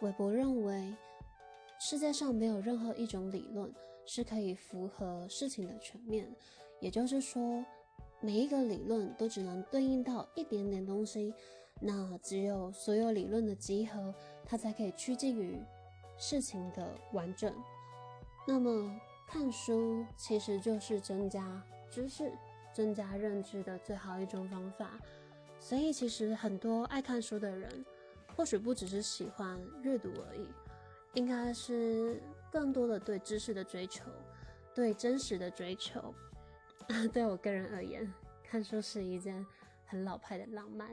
韦伯认为，世界上没有任何一种理论是可以符合事情的全面，也就是说，每一个理论都只能对应到一点点东西。那只有所有理论的集合，它才可以趋近于事情的完整。那么，看书其实就是增加知识、增加认知的最好一种方法。所以，其实很多爱看书的人，或许不只是喜欢阅读而已，应该是更多的对知识的追求，对真实的追求。对我个人而言，看书是一件很老派的浪漫。